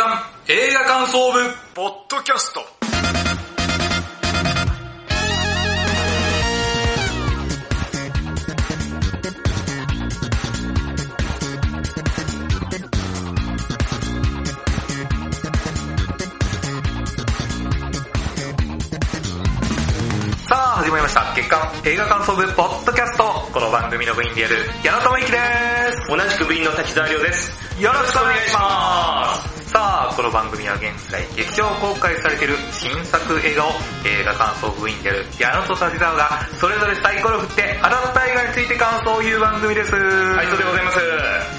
刊映画感想部ポッドキャスト。さあ始まりました。月刊映画感想部ポッドキャスト。この番組の部員である矢野智之です。同じく部員の滝沢亮です。よろしくお願いしますさあこの番組は現在劇場公開されている新作映画を映画感想部員である矢野と滝沢がそれぞれサイコロを振って当たった映画について感想を言う番組です。はい、そうでございます。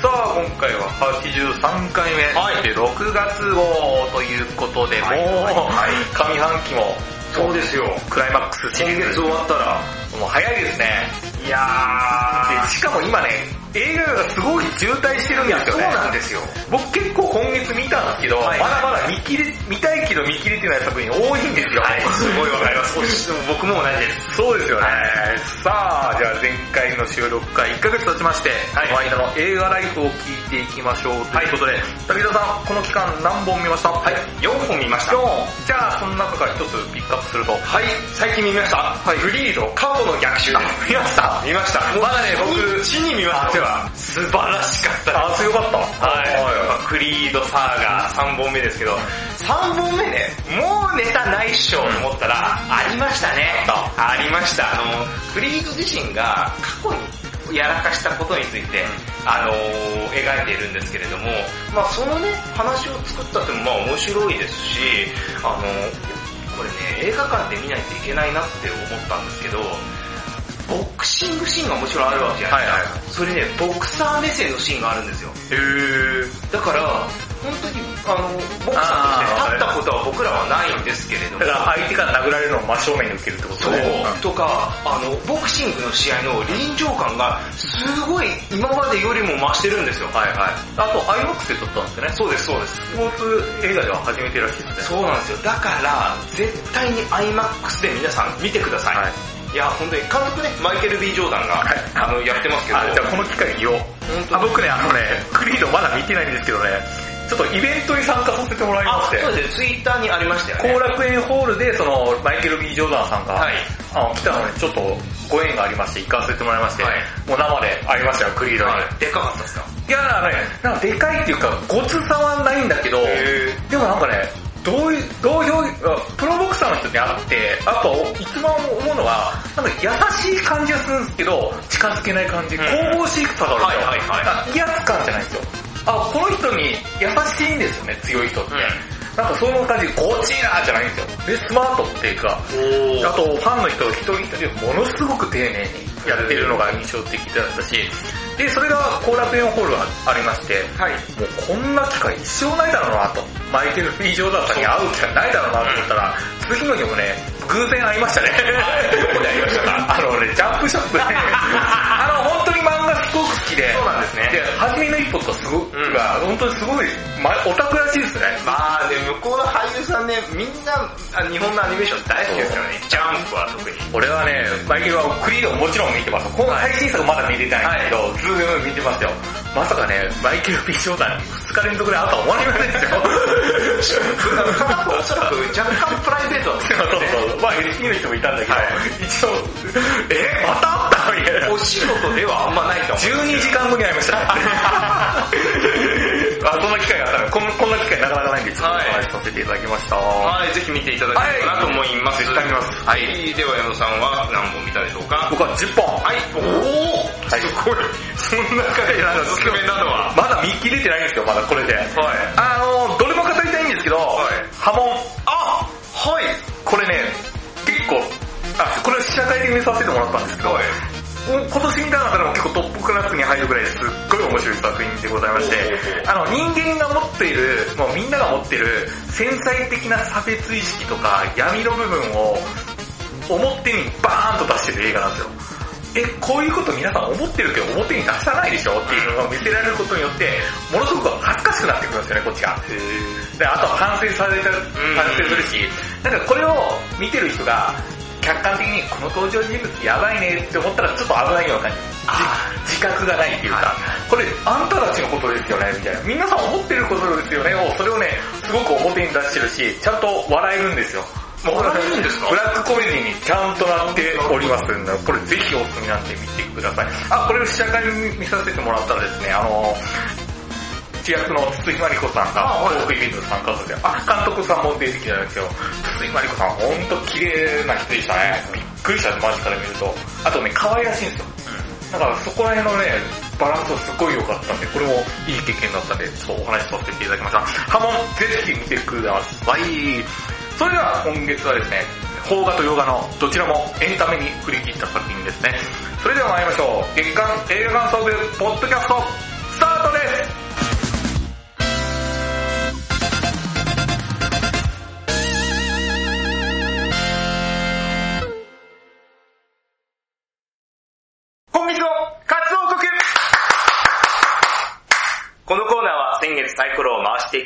さあ今回は83回目、はい。で6月号ということで、はいもう、はい。上半期もそうですよ。クライマックスシリーズ。今月終わったら、もう早いですね。いやー、でしかも今ね映画がすごい渋滞してるんですよねそうなんですよ。僕結構今月見たんですけど、はいまだまだ見切れ見たいけど見切れてない作品多いんですよ、はい、すごいわかります。僕も同じです。そうですよね。さあ、じゃあ前回の収録から1ヶ月経ちまして、はいこの間の映画ライフを聞いていきましょうということで、武田さん、この期間何本見ました？はい。4本見ました。4じゃあ、その中から一つピックアップすると。はい、最近見ました。はいグリード、過去の逆襲。見ました見ました。まだね僕死に見ました。あ素晴らしかったです。あ、強かった。はい、まあクリードサーガー3本目ですけど、3本目ね、もうネタないっしょと思ったら、ありましたね。ありました。あの、クリード自身が過去にやらかしたことについて、あのー描いているんですけれども、まあそのね、話を作ったってもまあ面白いですし、あのこれね、映画館で見ないといけないなって思ったんですけど、ボクシングシーンがもちろんあるわけじゃないですか。はいはいそれね、ボクサー目線のシーンがあるんですよ。へー。だから、本当に、あの、ボクサーとして立ったことは僕らはないんですけれどもだ、から相手から殴られるのを真正面に受けるってことそうね。とか、あの、ボクシングの試合の臨場感が、すごい今までよりも増してるんですよ。はいはい。あと、IMAX で撮ったんですよね。そうです、そうです。スポーツ映画では初めてらしいですね。そうなんですよ。だから、絶対に IMAX で皆さん見てください。はいい、や、本当に、監督ね、マイケル・ B・ ジョーダンが、はいあの、やってますけど、あ、じゃあこの機会に言おう。あ僕ね、あのね、クリードまだ見てないんですけどね、ちょっとイベントに参加させてもらいまあ、して、そうですね、ツイッターにありましたよね。後楽園ホールで、その、マイケル・ B・ ジョーダンさんが、はい。あの来たのにちょっとご縁がありまして、行かせてもらいまして、はいもう生で会いましたよ、クリードに。はい。でかかったですか？いやね、なんかでかいっていうか、ごつさはないんだけど、へでもなんかね、どういう、どういう、あプロボクサーの人に会って、やっぱ一番思うのは、なんか優しい感じがするんですけど、近づけない感じ、ん神々しさがあるんですよ。はいはいはいあ威圧感じゃないんですよ。あ、この人に優しいんですよね、強い人って。なんかその感じ、ゴチーナーじゃないんですよ。で、スマートっていうか、おあとファンの人一人一人ものすごく丁寧にやってるのが印象的だったし、で、それが後楽園ホールがありまして、はい。もうこんな機会一生ないだろうなと。マイケル・ B・ ジョーダンさんに会う機会ないだろうなと思ったら、次の日もね、偶然会いましたね。どこで会いましたかあのね、ジャンプショップで、あの、本当すごく好きで、そうなんですねで、はじめの一歩とかすごく、うんが、本当にすごい、ま、オタクらしいですね。まあね、向こうの俳優さんね、みんなあ日本のアニメーション大好きですよね。ジャンプは特に。俺はね、マイケルはクリードももちろん見てます。この最新作まだ見れてないんですけど、全部見てますよ。まさかね、マイケル・ B・ ジョーダンに2日連続で会うとは思われませんですよ。おそらく若干プライベートは そうそう。まあ SP の人もいたんだけど、はい一応、えまた会った？お仕事ではあんまないと思う。12時間後に会いましたね。あ、そんな機会があったの？こんこんな機会なかなかないんで、ちょっとおはい話しさせていただきました。はい、ぜひ見ていただければなと思います。はい絶対見ますはい、では矢野さんは何本見たでしょうか？僕は10本。はい、おおはいすごい。そんな中でおすすめなのはまだ見切れてないんですよ、まだこれで。はい。あの、どれも語りたいんですけど、はい波紋。あはいこれね、結構、あ、これ試写会で見させてもらったんですけど、はい今年見た中でも結構トップクラスに入るぐらいすっごい面白い作品でございましてお、あの人間が持っている、もうみんなが持っている繊細的な差別意識とか闇の部分を表にバーンと出してる映画なんですよ。え、こういうこと皆さん思ってるけど表に出さないでしょっていうのを見せられることによって、ものすごく恥ずかしくなってくるんですよね、こっちが。で、あとは反省された、反省するし、なんかこれを見てる人が、客観的にこの登場人物やばいねって思ったらちょっと危ないような感じ。じ自覚がないっていうか、これあんたたちのことですよねみたいな。皆さん思ってることですよねを、それをね、すごく表に出してるし、ちゃんと笑えるんですよ。もう笑えるんですか？ブラックコメディにちゃんとなっておりますんで、これぜひおすすめなんで見てください。あ、これを試写会に見させてもらったらですね、あの、主役の筒井真理子さんがトークイベントに参加されて、あ、監督さんも出てきたんですよ。筒井真理子さんほんと綺麗な人でしたね。びっくりした、間近で見ると。あとね、可愛らしいんですよ。だからそこら辺のね、バランスがすごい良かったんで、これもいい経験だったんで、ちょっとお話しさせていただきました。ハモン、ぜひ見てください。それでは今月はですね、邦画と洋画のどちらもエンタメに振り切った作品ですね。それでは参りましょう。月間映画感想部ポッドキャスト、スタートです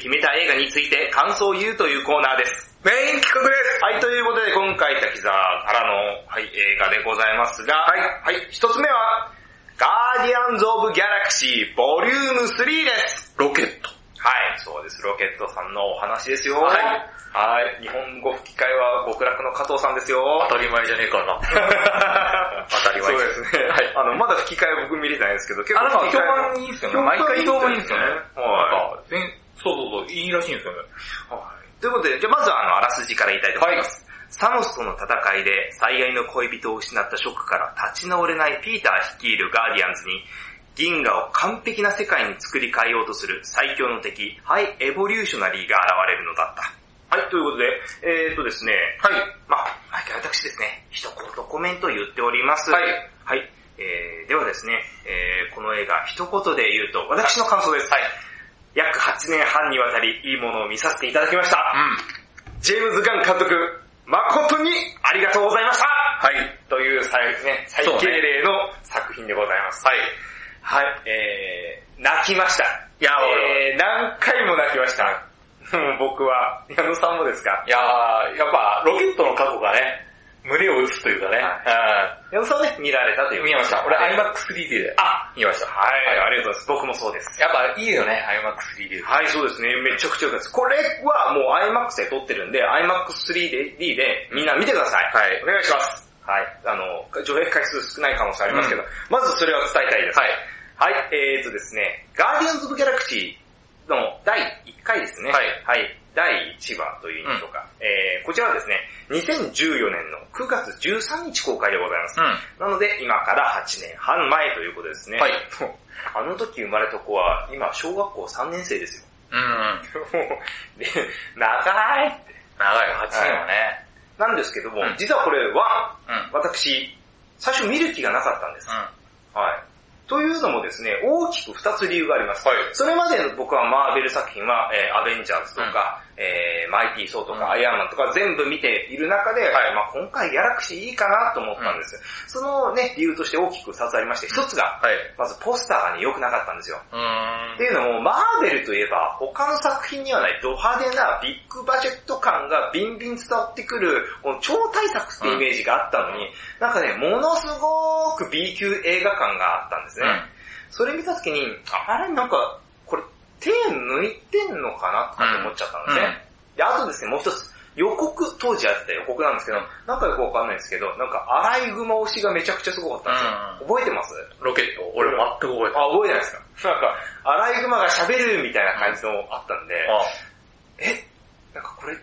決めた映画について感想を言うというコーナーです。メイン企画ですはい、ということで今回滝沢からの、はい、映画でございますが、はいはい、一つ目は、ガーディアンズ・オブ・ギャラクシーボリューム3です。ロケット。はい、そうです。ロケットさんのお話ですよ。はいはい。日本語吹き替えは極楽の加藤さんですよ。当たり前じゃねえからな。当たり前そうですね。はい。あの、まだ吹き替え僕見れてないんですけど、結あ、なんか評判いいですよね。毎回評判いいですよね。はか、全そうそうそう、いいらしいんですよね。い。はい。ということで、じゃあまずはあの、あらすじから言いたいと思います。サノスとの戦いで最愛の恋人を失ったショックから立ち直れないピーター率いるガーディアンズに、銀河を完璧な世界に作り変えようとする最強の敵、ハイ・エボリューショナリーが現れるのだった。はい、ということで、えーっとですね、はい。まあ、毎回私ですね、一言コメントを言っております。はい。はい。えー、ではですね、えー、この映画一言で言うと、私の感想です。はい。約8年半にわたりいいものを見させていただきました。うん。ジェームズ・ガン監督、誠にありがとうございましたはい。という最,、ね、最敬礼の作品でございます。はい。はい、えー、泣きました。いやえー、何回も泣きました。僕は、矢野さんもですか？いやー、やっぱ、ロケットの過去がね、胸を打つというかね。矢野さんね、見られたといううん。見ました。俺、はい IMAX3D で。あ、見ました。はい、ありがとうございます。僕もそうです。やっぱいいよね、IMAX3D。はい、そうですね。めちゃくちゃ良かったです。これはもう IMAX で撮ってるんで、IMAX3D でみんな見てください。はいお願いします。はい。あの、上映回数少ない可能性ありますけど、まずそれは伝えたいです。はい。はい、えーとですね、ガーディアンズ・オブ・ギャラクシーの第1回ですね。はいはい。第1話という意味とか、えー、こちらはですね、2014年の9月13日公開でございます。うなので、今から8年半前ということですね。はい。あの時生まれた子は、今、小学校3年生ですよ。ん。うん。もう、で、長いって。長い8年はね。なんですけども、うん実はこれは、うん。うん。私、最初見る気がなかったんです。はい。というのもですね、大きく2つ理由があります。はいそれまでの僕はマーベル作品は、えーアベンジャーズとか、えーマイティー・ソーとか、うんアイアンマンとか全部見ている中で、はいまあ今回ギャラクシーいいかなと思ったんです。そのね、理由として大きく2つありまして、1つが、はい。まずポスターがね、良くなかったんですよ。って。いうのも、マーベルといえば、他の作品にはないド派手なビッグバジェット感がビンビン伝わってくる、この超大作ってイメージがあったのに、なんかね、ものすごく B 級映画感があったんですね。それ見た時に、あ。れなんか、これ手抜いてんのかなとかって思っちゃったんですね。で、あとですね、もう一つ、予告、当時やってた予告なんですけど、なんかよくわかんないんですけど、なんかアライグマ推しがめちゃくちゃすごかったんですよ。覚えてます？ロケット。俺全く覚えてない。あ、覚えてないですか？なんか、アライグマが喋るみたいな感じのあったんで、え、なんかこれ、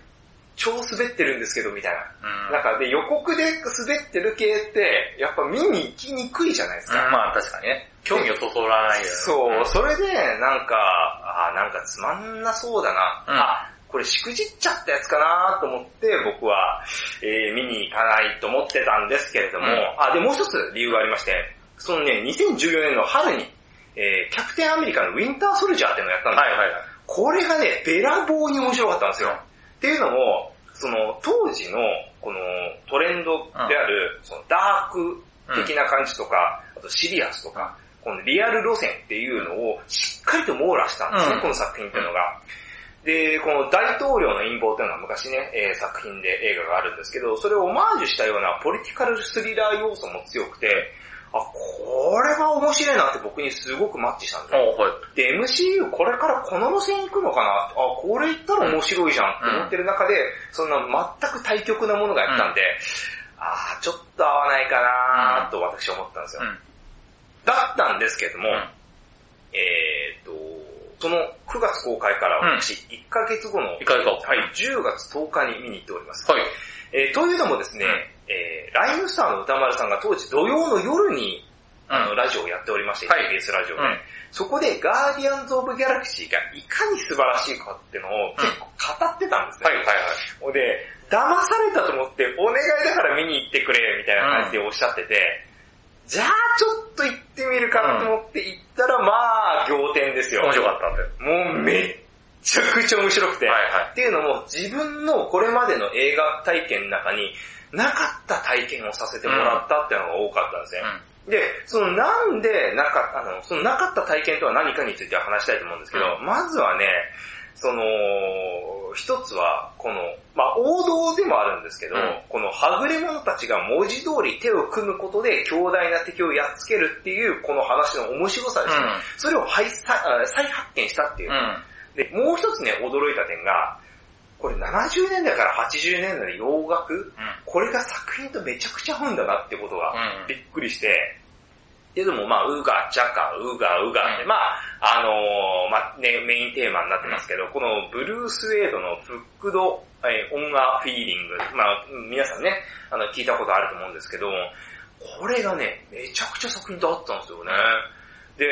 超滑ってるんですけど、みたいな。うん。なんかで、予告で滑ってる系って、やっぱ見に行きにくいじゃないですか。まあ確かにね。興味をそそらないよね。そう、それで、なんか、あなんかつまんなそうだな。うんあ、これしくじっちゃったやつかなと思って、僕は、えー見に行かないと思ってたんですけれども、あ、で、もう一つ理由がありまして、そのね、2014年の春に、えーキャプテンアメリカのウィンターソルジャーっていうのをやったんですよ。はいはいはい。これがね、べらぼうに面白かったんですよ。っていうのも、その当時のこのトレンドである、そのダーク的な感じとか、あとシリアスとか、このリアル路線っていうのをしっかりと網羅したんですね、うん。この作品っていうのが。で、この大統領の陰謀っていうのは昔ね、えー作品で映画があるんですけど、それをオマージュしたようなポリティカルスリラー要素も強くて、あ、面白いなって僕にすごくマッチしたんですよ。はい。で、MCU これからこの路線行くのかな？あ、これ行ったら面白いじゃんって思ってる中で、そんな全く対極なものがやったんで、あーちょっと合わないかなと私は思ったんですよ。うん。だったんですけれども、うんえーっと、その9月公開から私1ヶ月後の、はい、10月10日に見に行っております。はい。えーというのもですね、えーライムスターの歌丸さんが当時土曜の夜に、あの、うんラジオをやっておりまして、はい TBS ラジオで、うんそこでガーディアンズ・オブ・ギャラクシーがいかに素晴らしいかっていうのを結構語ってたんですね。はいはいはい。で、騙されたと思って、お願いだから見に行ってくれ、みたいな感じでおっしゃってて、じゃあちょっと行ってみるかと思って行ったら、まあ、仰天ですよ。面白かったんで。もうめっちゃくちゃ面白くて、はいはいっていうのも自分のこれまでの映画体験の中になかった体験をさせてもらったっていうのが多かったんですね。で、そのなんでなかあの、そのなかった体験とは何かについては話したいと思うんですけど、うんまずはね、その、一つは、この、まあ王道でもあるんですけど、うんこのはぐれ者たちが文字通り手を組むことで強大な敵をやっつけるっていうこの話の面白さですね。うんそれを再再再発見したっていうう。ん。で、もう一つね、驚いた点が、これ70年代から80年代の洋楽、これが作品とめちゃくちゃ合うんだなってことがうん。びっくりして、で、でもまあ、うが、ちゃか、うが、うがって、うん。まあ、あのーまあね、メインテーマになってますけど、このブルース・ウェードのフックド、えー、オンアフィーリング、まあ、皆さんね、あの、聞いたことあると思うんですけど、これがね、めちゃくちゃ作品と合ったんですよね。で、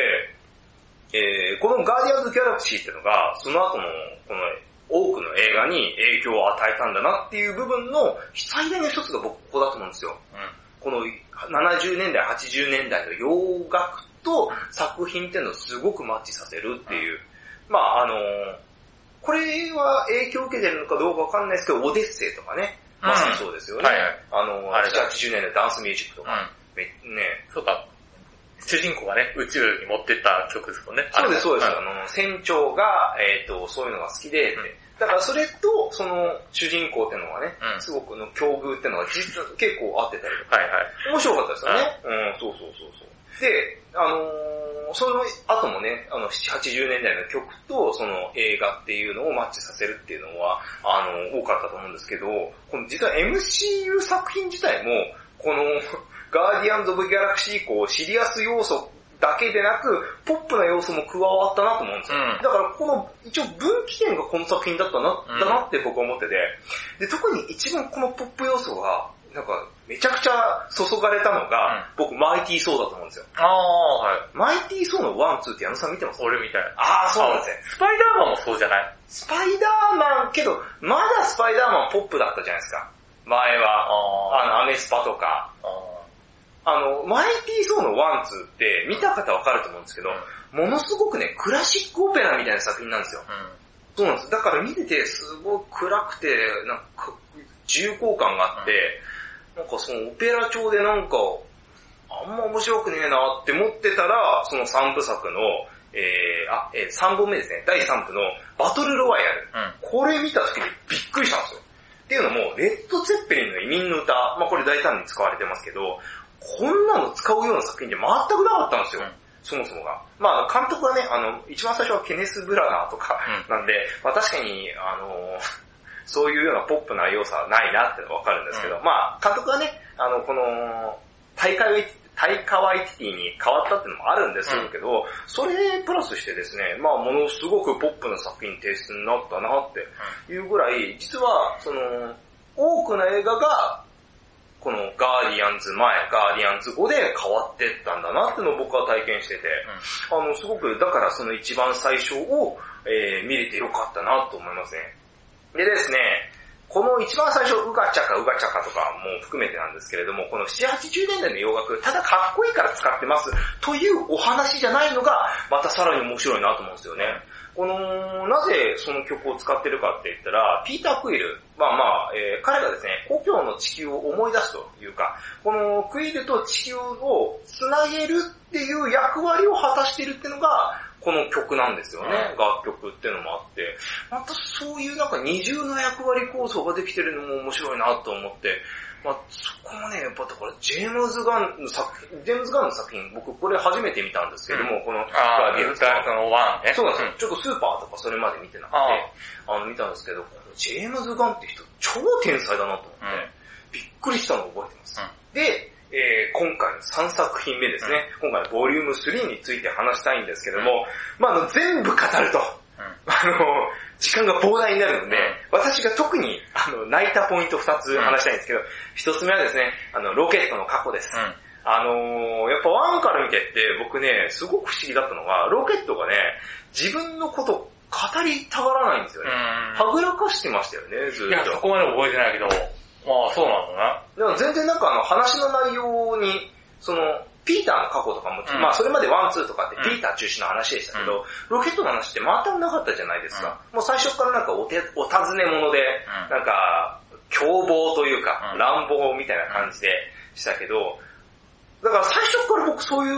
えーこのガーディアンズ・ギャラクシーっていうのが、その後の、この、多くの映画に影響を与えたんだなっていう部分の最大の一つが僕ここだと思うんですよ。この70年代、80年代の洋楽と作品っていうのをすごくマッチさせるっていう。まああのこれは影響を受けてるのかどうかわかんないですけど、オデッセイとかね、まさにそうですよね。はいはい。あのあれだ。80年代のダンスミュージックとか、ね、そうか。主人公がね、宇宙に持ってった曲ですもんね。そうです、そうです。んあの、船長が、えっ、と、そういうのが好きで、うんだからそれと、その、主人公っていうのがね、うんすごくの境遇っていうのが実は結構合ってたりとか、はいはい。面白かったですよね。うん、そうそうそうそう。で、あのーその後もね、あの、80年代の曲とその映画っていうのをマッチさせるっていうのは、あの、多かったと思うんですけど、この実は MCU 作品自体も、この、ガーディアンズ・オブ・ギャラクシー以降、シリアス要素だけでなく、ポップな要素も加わったなと思うんですよ。うんだからこの、一応分岐点がこの作品だったな、うんだなって僕は思ってて、で、特に一番このポップ要素が、なんか、めちゃくちゃ注がれたのが、僕、マイティー・ソーだと思うんですよ。ああ、はい。マイティー・ソーのワン、ツーって矢野さん見てます？俺みたいな。ああ、そうなんですね。スパイダーマンもそうじゃない？スパイダーマン、けど、まだスパイダーマンポップだったじゃないですか。前は、ああの、アメスパとか。ああの、マイティー・ソーの one、twoって見た方わかると思うんですけど、ものすごくね、クラシックオペラみたいな作品なんですよ。そうなんです。だから見てて、すごい暗くて、なんか、重厚感があって、なんかそのオペラ調でなんか、あんま面白くねえなって思ってたら、その3部作の、えー、あ、えー、3本目ですね。第3部のバトルロワイヤル。うん。うん。これ見た時にびっくりしたんですよ。っていうのも、レッド・ツェッペリンの移民の歌、まあこれ大胆に使われてますけど、こんなの使うような作品って全くなかったんですよ。うんそもそもが。まあ監督はね、あの、一番最初はケネス・ブラナーとかうなんで、まあ確かに、あの、そういうようなポップな要素はないなってわかるんですけど、うまあ監督はね、あの、この、大会タイカワイティに変わったっていうのもあるんですけど、それプラスしてですね、まあものすごくポップな作品提出になったなっていうぐらい、実は、その、多くの映画が、このガーディアンズ前、ガーディアンズ後で変わってったんだなっていうのを僕は体験してて、あの、すごく、だからその一番最初を、えー見れてよかったなと思いますね。でですね、この一番最初、うがちゃかうがちゃかとかも含めてなんですけれども、この7、80年代の洋楽、ただかっこいいから使ってますというお話じゃないのが、またさらに面白いなと思うんですよね。この、なぜその曲を使ってるかって言ったら、ピーター・クイル、まあまあ、えー彼がですね、故郷の地球を思い出すというか、このクイルと地球をつなげるっていう役割を果たしているっていうのが、この曲なんですよね、楽曲っていうのもあって、またそういうなんか二重な役割構造ができてるのも面白いなと思って、まあそこもね、やっぱだからジェームズ・ガンの作品、ジェームズ・ガンの作品、僕これ初めて見たんですけども、このあー、ガーディアンのワンね。そうなんですよ。ちょっとスーパーとかそれまで見てなくて、あの見たんですけど、このジェームズ・ガンって人超天才だなと思って、うん。びっくりしたのを覚えてます。うん。で、えー今回の3作品目ですね、今回のボリューム3について話したいんですけども、まああの全部語ると、うんあの、時間が膨大になるので、うん私が特にあの泣いたポイント2つ話したいんですけど、1つ目はですね、あの、ロケットの過去です。うん。あのー、やっぱワンから見てって僕ね、すごく不思議だったのが、ロケットがね、自分のこと語りたがらないんですよね。はぐらかしてましたよね、ずいや、っと。そこまで覚えてないけど、まあそうなんだな。でも全然なんかあの話の内容に、その、ピーターの過去とかも、うん。まあそれまで one、twoとかってうん。ピーター中心の話でしたけど、ロケットの話って全くなかったじゃないですか。もう最初からなんかおてお尋ね者で、うん。なんか、凶暴というか、うん。乱暴みたいな感じでしたけど、だから最初から僕そういう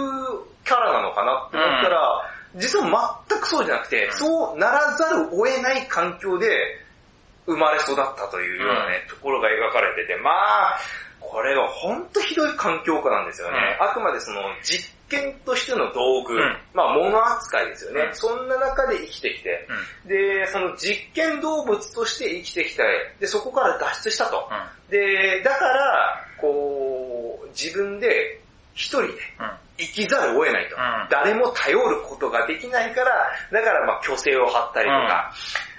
キャラなのかなって思ったら、実は全くそうじゃなくて、うん。そうならざるを得ない環境で生まれ育ったというようなね、ところが描かれてて、まあ、これは本当ひどい環境下なんですよね。あくまでその実験としての道具、うんまあ物扱いですよね。うんそんな中で生きてきて、うん。で、その実験動物として生きてきて、で、そこから脱出したと。で、だから、こう、自分で一人でうん。生きざるを得ないと。うん誰も頼ることができないから、だからまあ虚勢を張ったりとか、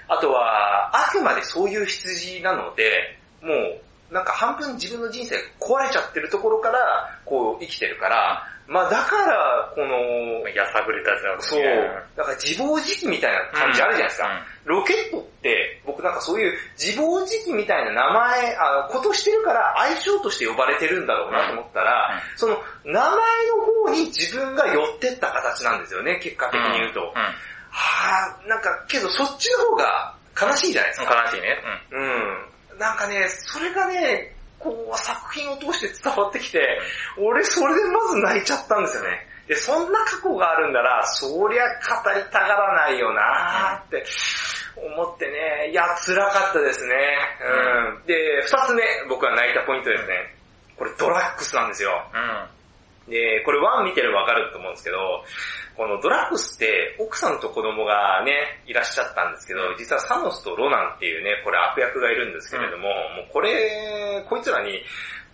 あとは、あくまでそういう羊なので、もう、なんか半分自分の人生が壊れちゃってるところから、こう生きてるから、まあだから、この、うん。やさぐれたやつだそう、だから自暴自棄みたいな感じあるじゃないですか。ロケットって、僕なんかそういう自暴自棄みたいな名前、あことしてるから愛称として呼ばれてるんだろうなと思ったら、その名前の方に自分が寄ってった形なんですよね、結果的に言うと。うん。はぁ、なんかけどそっちの方が悲しいじゃないですか。悲しいね。うん。なんかね、それがね、こう作品を通して伝わってきて、俺それでまず泣いちゃったんですよね。で、そんな過去があるんなら、そりゃ語りたがらないよなーって思ってね、いや、辛かったですね。うん。で、二つ目、僕が泣いたポイントですね。これドラッグスなんですよ。うん。で、これワン見てればわかると思うんですけど、このドラッグスって奥さんと子供がね、いらっしゃったんですけど、実はサノスとロナンっていうね、これ悪役がいるんですけれども、もうこれ、こいつらに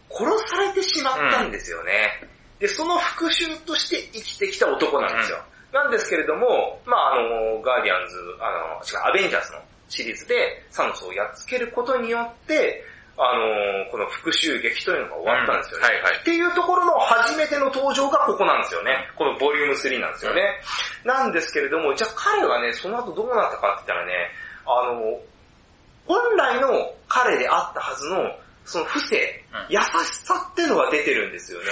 殺されてしまったんですよね。で、その復讐として生きてきた男なんですよ。なんですけれども、まああの、ガーディアンズ、あの、違う、アベンジャーズのシリーズでサノスをやっつけることによって、あの、この復讐劇というのが終わったんですよね。うんはいはいっていうところの初めての登場がここなんですよね。このボリューム3なんですよね。なんですけれども、じゃあ彼がね、その後どうなったかって言ったらね、あの、本来の彼であったはずの、その不正、うん優しさっていうのが出てるんですよね。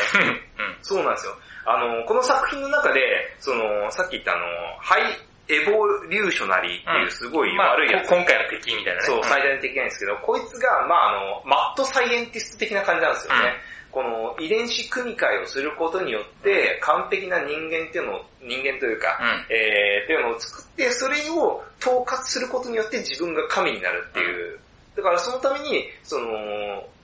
うん。そうなんですよ。あの、この作品の中で、その、さっき言ったあの、ハイエボリューショナリーっていうすごいまあ、悪いやつ。こ今回の敵みたいなね。そう、ん最大の敵なんですけど、こいつが、まああの、マッドサイエンティスト的な感じなんですよね。この遺伝子組み換えをすることによって、完璧な人間っていうのを、人間というか、うんえー、っていうのを作って、それを統括することによって自分が神になるっていう。だからそのために、その、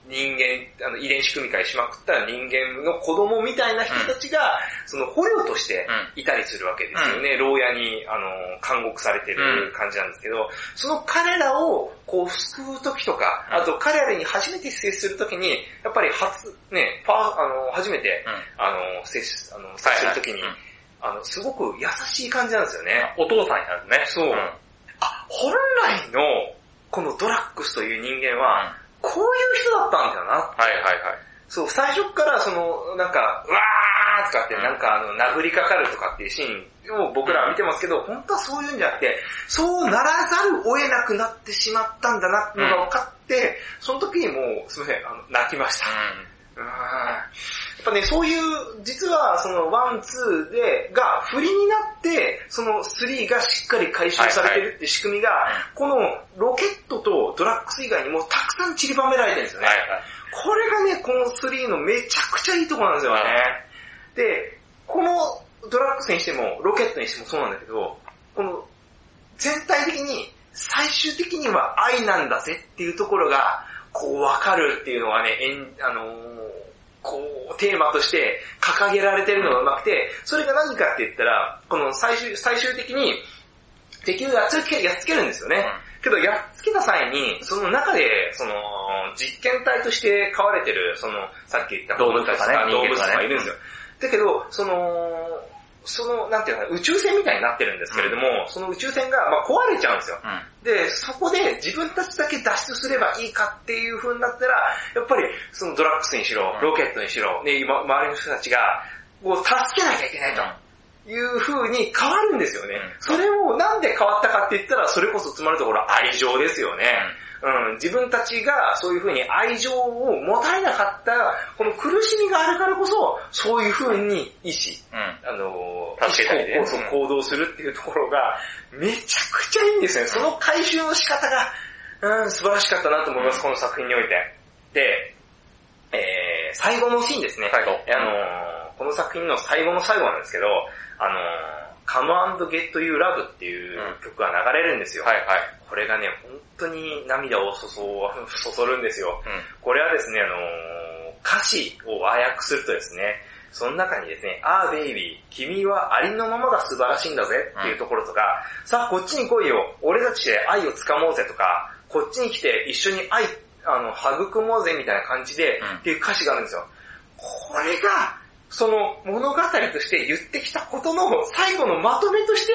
人間、あの遺伝子組み換えしまくった人間の子供みたいな人たちが、その捕虜としていたりするわけですよね。牢屋に、あの、監獄されてる感じなんですけど、その彼らをこう救う時とか、うん。あと彼らに初めて接する時に、やっぱり初、ね、パーあの、初めて、うん。あの、接し、あの、接する時に、はいはい。あの、すごく優しい感じなんですよね。お父さんになるね。そう。ん。あ、本来の、このドラッグスという人間は、こういう人だったんだよな。はいはいはい。そう、最初からその、なんか、うわーとかって、なんかあの、殴りかかるとかっていうシーンを僕らは見てますけど、本当はそういうんじゃなくて、そうならざるを得なくなってしまったんだなっていうのが分かって、その時にもう、すみません、あの、泣きました。うーんやっぱね、そういう、実はそのワン、ツーで、が振りになって、その threeがしっかり回収されてるって仕組みが、このロケットとドラックス以外にもたくさん散りばめられてるんですよね。はいはい。これがね、この3のめちゃくちゃいいところなんですよね。で、このドラッグスにしても、ロケットにしてもそうなんだけど、この、全体的に、最終的には愛なんだぜっていうところが、こうわかるっていうのがね、えんあのーこう、テーマとして掲げられてるのがうまくて、それが何かって言ったら、この最終、最終的に敵をやっつけ、やっつけるんですよね。けど、やっつけた際に、その中で、その、実験体として飼われてる、その、さっき言った動物とかね動物とかいるんですよ。だけど、その、その、なんていうの宇宙船みたいになってるんですけれども、その宇宙船が、まあ、壊れちゃうんですよ。うん。で、そこで自分たちだけ脱出すればいいかっていう風になったら、やっぱりそのドラッグスにしろう、んロケットにしろ、ね、今周りの人たちが、こう助けなきゃいけないと。いう風に変わるんですよね。うんそれをなんで変わったかって言ったら、それこそつまるところ愛情ですよね。うん、自分たちがそういう風に愛情を持たれなかった、この苦しみがあるからこそ、そういう風に意志、うん。あの、助けたりね行動するっていうところが、めちゃくちゃいいんですね。その回収の仕方が、うん、素晴らしかったなと思います、この作品において。で、えー、最後のシーンですね。最後あのー、この作品の最後の最後なんですけど、あのー、Come and Get You Love っていう曲が流れるんですよ。はいはい。これがね、本当に涙をそそそそるんですよ。うん。これはですね、あのー歌詞を和訳するとですね、その中にですね、あーベイビー、君はありのままが素晴らしいんだぜっていうところとか、さあこっちに来いよ、俺たちで愛をつかもうぜとか、こっちに来て一緒に愛、あの、育もうぜみたいな感じで、うんっていう歌詞があるんですよ。これが、その物語として言ってきたことの最後のまとめとして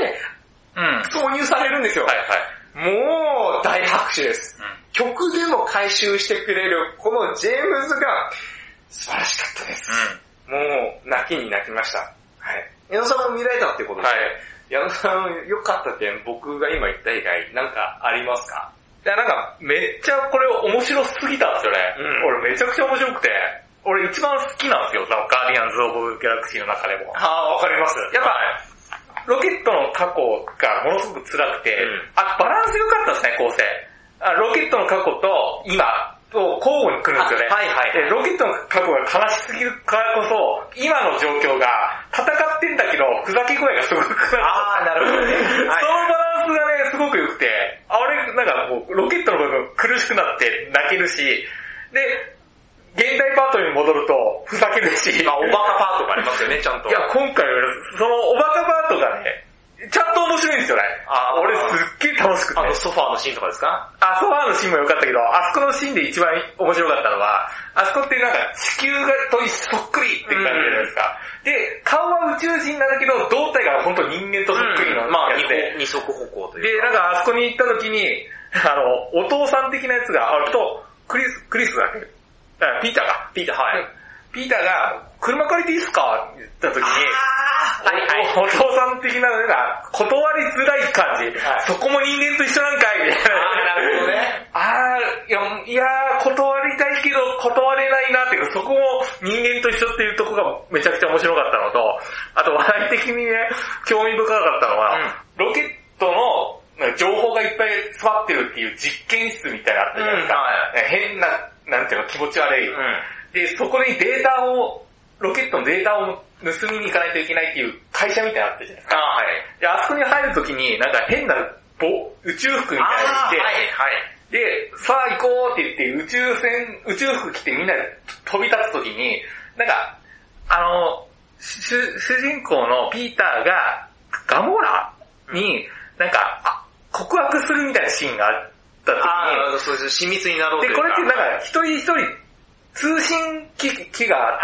うん。挿入されるんですよ。はいはい。もう大拍手です。う曲でも回収してくれる、このジェームズが素晴らしかったです。ん。もう泣きに泣きました。はい。矢野さんも見られたってことで、はい矢野さん良かった点僕が今言った以外なんかありますか？いや、なんか、めっちゃこれ面白すぎたんですよね。うん俺めちゃくちゃ面白くて、俺一番好きなんですよ、ガーディアンズ・オブ・ギャラクシーの中でも。ああ、わかります。やっぱ、ロケットの過去がものすごく辛くて、うんあ、バランス良かったですね、構成。あロケットの過去と今と交互に来るんですよね。あはいはいでロケットの過去が悲しすぎるからこそ、今の状況が戦ってんだけど、ふざけ声がすごく。ああ、なるほどね。そのバランスがね、すごく良くて、あ俺、なんかもう、ロケットの部分苦しくなって泣けるし、で、現代パートに戻ると、ふざけるし、まあ、おバカパートがありますよね、ちゃんと。いや、今回は、そのおバカパートがね、ちゃんと面白いんですよね。あー俺すっげえ楽しくて。あのソファーのシーンとかですか？あ、ソファーのシーンも良かったけど、あそこのシーンで一番面白かったのは、あそこってなんか地球がとそっくりって感じじゃないですか。で、顔は宇宙人なんだけど、胴体が本当人間とそっくりのまあ、二足歩行というで、か。なんかあそこに行った時に、あの、お父さん的なやつが、あ、と、クリス、クリスだっけ？あピーターが？ピーター、はい。ピーターが、車借りていいっすかって言った時に、はいはい。おお父さん的なのが、断りづらい感じ。はいそこも人間と一緒なんかいみたいな。あーなるほどね。あーいや、いやー断りたいけど断れないなっていうか、そこも人間と一緒っていうところがめちゃくちゃ面白かったのと、あと笑い的にね、興味深かったのは、ロケットの情報がいっぱい詰まってるっていう実験室みたいなのあったじゃないですか。うんは変な、なんていうの気持ち悪い。うん。で、そこにデータを、ロケットのデータを盗みに行かないといけないっていう会社みたいなのあったじゃないですか。あーはい。で、あそこに入るときに、なんか変なぼ宇宙服みたいなの着て、はいはい。で、さあ行こうって言って宇宙船、宇宙服着てみんなで飛び立つときに、なんか、あの、主主人公のピーターがガモーラに、なんか、あ告白するみたいなシーンがあったときに、ああ、そうです。親密になろうといで、うこれってなんか一人一人通信機器があ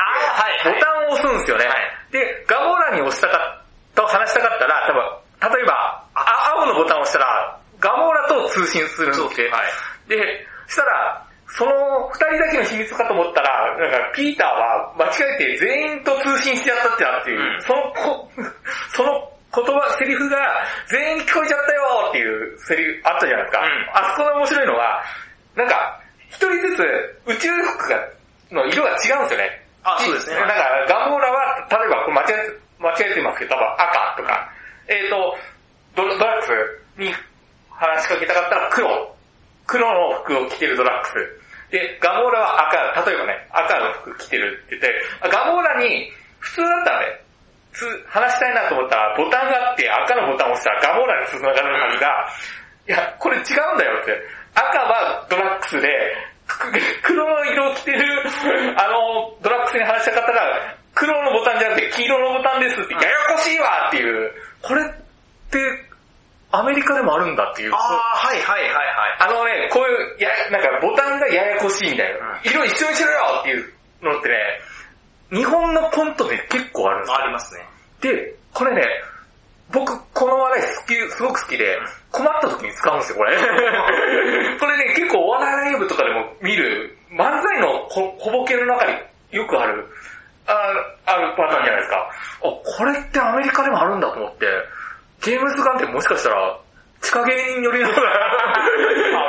って、ボタンを押すんですよね。はいで、ガモーラに押したか、と話したかったら、多分、例えば、あ青のボタンを押したら、ガモーラと通信するんですよ。はい。で、したら、その二人だけの秘密かと思ったら、なんかピーターは間違えて全員と通信しちゃったってなっていう、うんそのこ、その言葉、セリフが全員聞こえちゃったよっていうセリフあったじゃないですか。うんあそこが面白いのは、なんか、一人ずつ宇宙服が、の色が違うんですよね。あそうですねなんか、ガモーラは、例えば間違え、間違えてますけど、多分赤とか、えっ、と、ドドラッグスに話しかけたかったら黒。黒の服を着てるドラッグス。で、ガモーラは赤、例えばね、赤の服着てるって言って、あガモーラに、普通だったらね、つ話したいなと思ったら、ボタンがあって赤のボタンを押したらガモーラに繋がるはずが、いや、これ違うんだよって。赤はドラッグスで、く黒の色を着てる、あの、ドラッグスに話したかったら、黒のボタンじゃなくて黄色のボタンですって、ややこしいわっていう、これって、アメリカでもあるんだっていう。ああ、はいはいはいはい。あのね、こういう、や、なんかボタンがややこしいみたいな。うん色一緒にしろよっていうのってね、日本のコントで結構あるんですよありますね。で、これね、僕、この話題好き、すごく好きで、困った時に使うんですよ、これ。これね、結構お笑いライブとかでも見る、漫才の小小ボケの中によくある、ああるパターンじゃないですか。あ、これってアメリカでもあるんだと思って、ジェームズ・ガンってもしかしたら、地下芸人寄りの。あ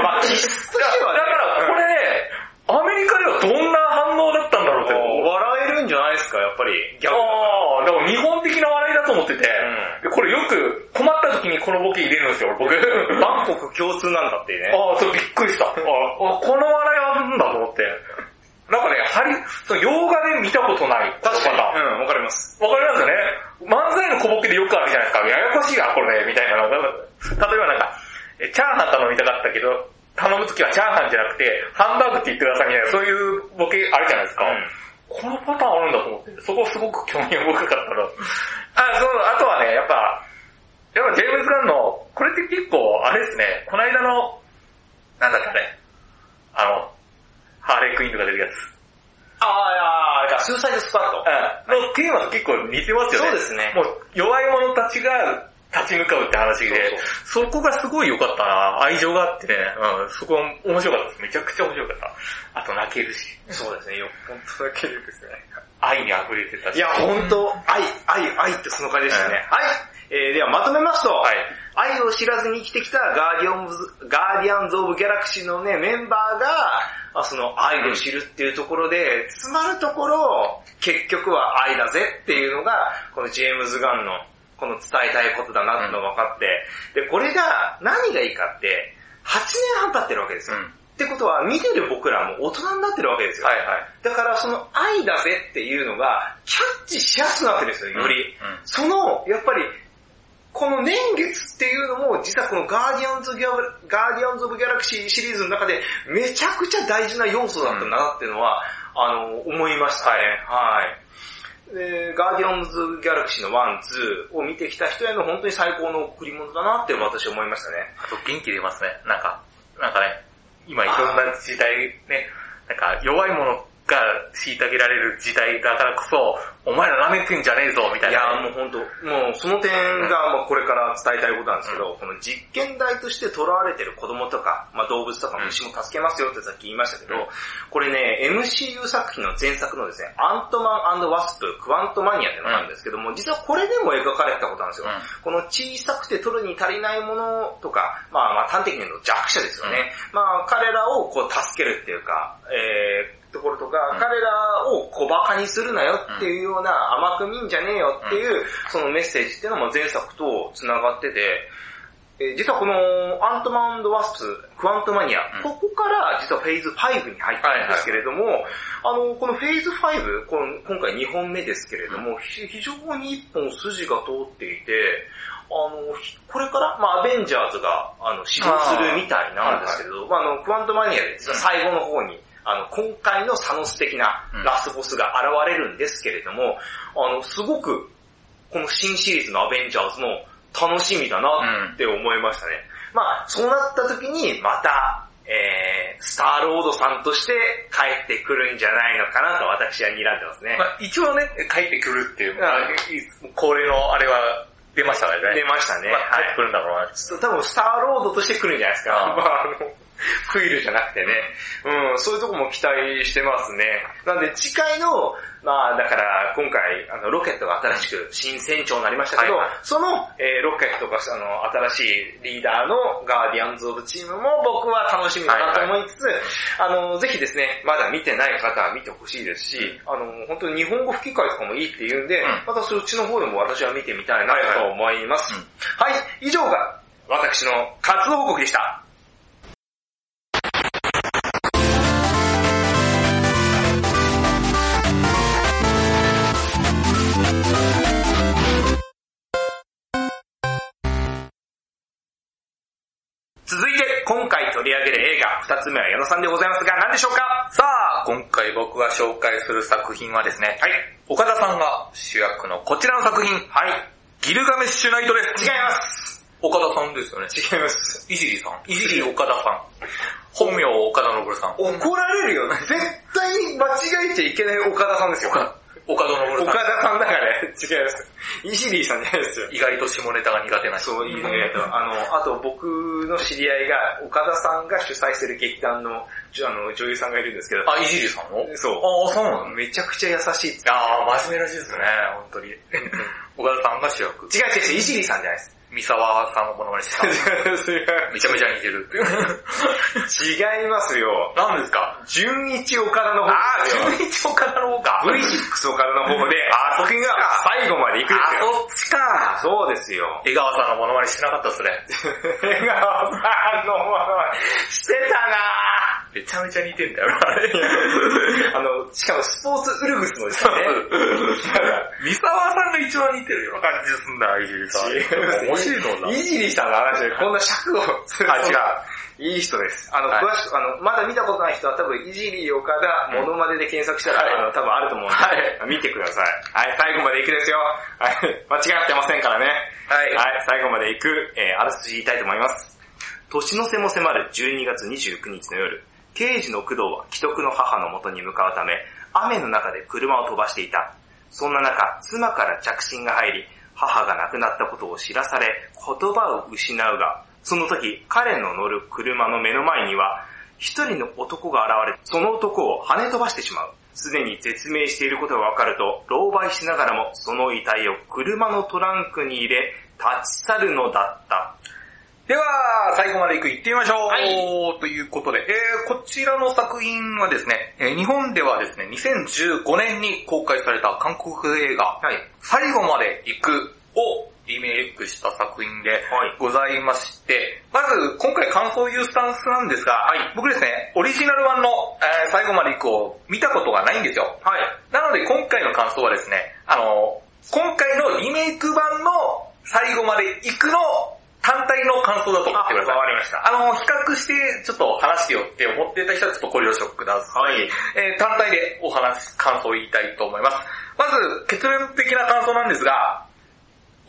まあ気質としてはねだから、これね、アメリカではどんな反応だったんだろうんじゃないですか、やっぱり。ギャグ。ああ、だから日本的な笑いだと思ってて、でこれよく困った時にこのボケ入れるんですよ、僕。バンコク共通なんだっていうね。ああ、そうびっくりした。ああ、この笑いあるんだと思って。なんかね、ハリ、その洋画で見たことない確かに。うん、わかります。わかりますよね漫才の小ボケでよくあるじゃないですか。ややこしいな、これね、みたいなのが。例えばなんか、えチャーハン頼みたかったけど、頼むときはチャーハンじゃなくて、ハンバーグって言ってくださいみたいな、そういうボケあるじゃないですか。このパターンあるんだと思って、そこすごく興味深かったな。あ、そう、あとはね、やっぱ、やっぱジェームズ・ガンの、これって結構、あれですね、この間の、なんだっけあれ、あの、ハーレークイーンとか出るやつ。ああ、いやあれか、スーサイドスクワット。うん。のテーマと結構似てますよね。そうですねもう弱い者たちが立ち向かうって話で、そこがすごい良かったな愛情があってね、うん、そこは面白かったです。めちゃくちゃ面白かった。あと泣けるし、そうですね、よ、本当だけですね。愛に溢れてたし。いや、本当愛、愛、愛ってその感じでしたね。はい。えー、ではまとめますと、はい。愛を知らずに生きてきたガーディアンズ、ガーディアンズ・オブ・ギャラクシーのね、メンバーが、まあ、その愛を知るっていうところで、詰まるところ、結局は愛だぜっていうのが、このジェームズ・ガンの、この伝えたいことだなってのが分かって、で、これが何がいいかって、8年半経ってるわけですよ。うん。ってことは、見てる僕らも大人になってるわけですよ。はいはい。だからその愛だぜっていうのが、キャッチしやすくなってるんですよ、より。うん。その、やっぱり、この年月っていうのも、実はこのガーディアンズ・ギャガーディアンズ・オブ・ギャラクシーシリーズの中で、めちゃくちゃ大事な要素だったなっていうのは、あの、思いましたね。はい。で、ガーディアンズ・ギャラクシーの1、2を見てきた人への本当に最高の贈り物だなって私は思いましたね。あと元気出ますね。なんか、なんかね、今いろんな時代ね、なんか弱いものが虐げられる時代だからこそ、お前ら舐めてんじゃねえぞ、みたいいやな。もう本当もうその点がまあこれから伝えたいことなんですけど、この実験台として囚われてる子供とか、まあ動物とか虫も助けますよってさっき言いましたけど、うんこれね、MCU 作品の前作のですね、アントマンワスプ、クワントマニアってのがあるんですけども、実はこれでも描かれてたことなんですよ。うんこの小さくて取るに足りないものとか、まあまあ端的に言うと弱者ですよね。まあ彼らをこう助けるっていうか、えー、ところとか、うん。彼らを小馬鹿にするなよっていうような甘く見んじゃねえよっていう、そのメッセージっていうのも前作と繋がってて、えー実はこのアントマンワスプ、クワントマニア、うん。ここから実はフェーズ5に入ったんですけれども、あの、このフェーズ5、この今回2本目ですけれども、ひ非常に一本筋が通っていて、あの、ひこれから、まあアベンジャーズが、あの、始動するみたいなんですけど、まああの、クワントマニアで実は最後の方に、あの、今回のサノス的なうんラスボスが現れるんですけれども、あの、すごく、この新シリーズのアベンジャーズも楽しみだなって思いましたね。まあ、そうなった時に、また、えー、スターロードさんとして帰ってくるんじゃないのかなと私は睨んでますね。まあ、一応ね、帰ってくるっていう、まあ、恒例のあれは出ましたね。出ましたね。まあ、はい帰ってくるんだろうな。多分スターロードとして来るんじゃないですか。まあ、あの、クイルじゃなくてね。うん、そういうとこも期待してますね。なんで次回の、まあだから今回、あの、ロケットが新しく新船長になりましたけど、はいはいその、えーロケットが、あの、新しいリーダーのガーディアンズ・オブ・チームも僕は楽しみだなと思いつつ、あの、ぜひですね、まだ見てない方は見てほしいですし、あの、本当に日本語吹き替えとかもいいって言うんで、うんまたそっちの方でも私は見てみたいなと思います。うんはい、以上が私の活動報告でした。つ目は矢野さんでございますが、何でしょうか？さあ、今回僕が紹介する作品はですね、はい。岡田さんが主役のこちらの作品。はい。ギルガメッシュナイトです。違います岡田さんですよね。違います。いじりさん。いじり岡田さん。本名岡田信さん。怒られるよ。絶対に間違えちゃいけない岡田さんですよ。岡田信さん。岡田さんだからね。違います。イジリーさんじゃないですよ。意外と下ネタが苦手な人。そう、いいね。あの、あと僕の知り合いが、岡田さんが主催してる劇団のあの女優さんがいるんですけど。あ、イジリーさんのそう。ああ、そうなの？めちゃくちゃ優しい。ああ、真面目らしいですね、本当に。岡田さんが主役。違う違う違う、イジリーさんじゃないです。三沢さんのもの まねしてた。めちゃめちゃ似てる。違いますよ。何ですか？純一岡田の方ああ、純一岡田の方か。V6 岡田の方で、あ、そこが最後まで行くんですよ。あ、そっちか。そうですよ。江川さんのものまねしてなかったっすね。江川さんのものまねしてたなめちゃめちゃ似てんだよな。あの、しかもスポーツウルグスのですね。三沢さんが一番似てるような感じすんだ、いじりさん。面白いのいじりさんの話でこんな尺を。あ、違う。いい人です。あの、はい、詳しく、あの、まだ見たことない人は多分、いじり岡田、モノマネで検索したら、あの、多分あると思うんで、はい、見てください。はい、最後まで行くですよ。はい、間違ってませんからね。はい。はい、最後まで行く、えー、あらすじ言いたいと思います。年の瀬も迫る12月29日の夜、刑事の工藤は既得の母の元に向かうため、雨の中で車を飛ばしていた。そんな中、妻から着信が入り、母が亡くなったことを知らされ、言葉を失うが、その時、彼の乗る車の目の前には、一人の男が現れ、その男を跳ね飛ばしてしまう。すでに絶命していることがわかると、狼狽しながらもその遺体を車のトランクに入れ、立ち去るのだった。では、最後まで行く行ってみましょう、はい、ということで、えー、こちらの作品はですね、えー、日本ではですね、2015年に公開された韓国映画、はい、最後まで行くをリメイクした作品でございまして、はい、まず今回感想を言うスタンスなんですが、はい、僕ですね、オリジナル版の、えー、最後まで行くを見たことがないんですよ。はい、なので今回の感想はですね、あの、今回のリメイク版の最後まで行くの単体の感想だと思ってください。わかりました。あの、比較してちょっと話よって思ってた人はちょっとご了承ください。はい。えー、単体でお話、感想を言いたいと思います。まず、結論的な感想なんですが、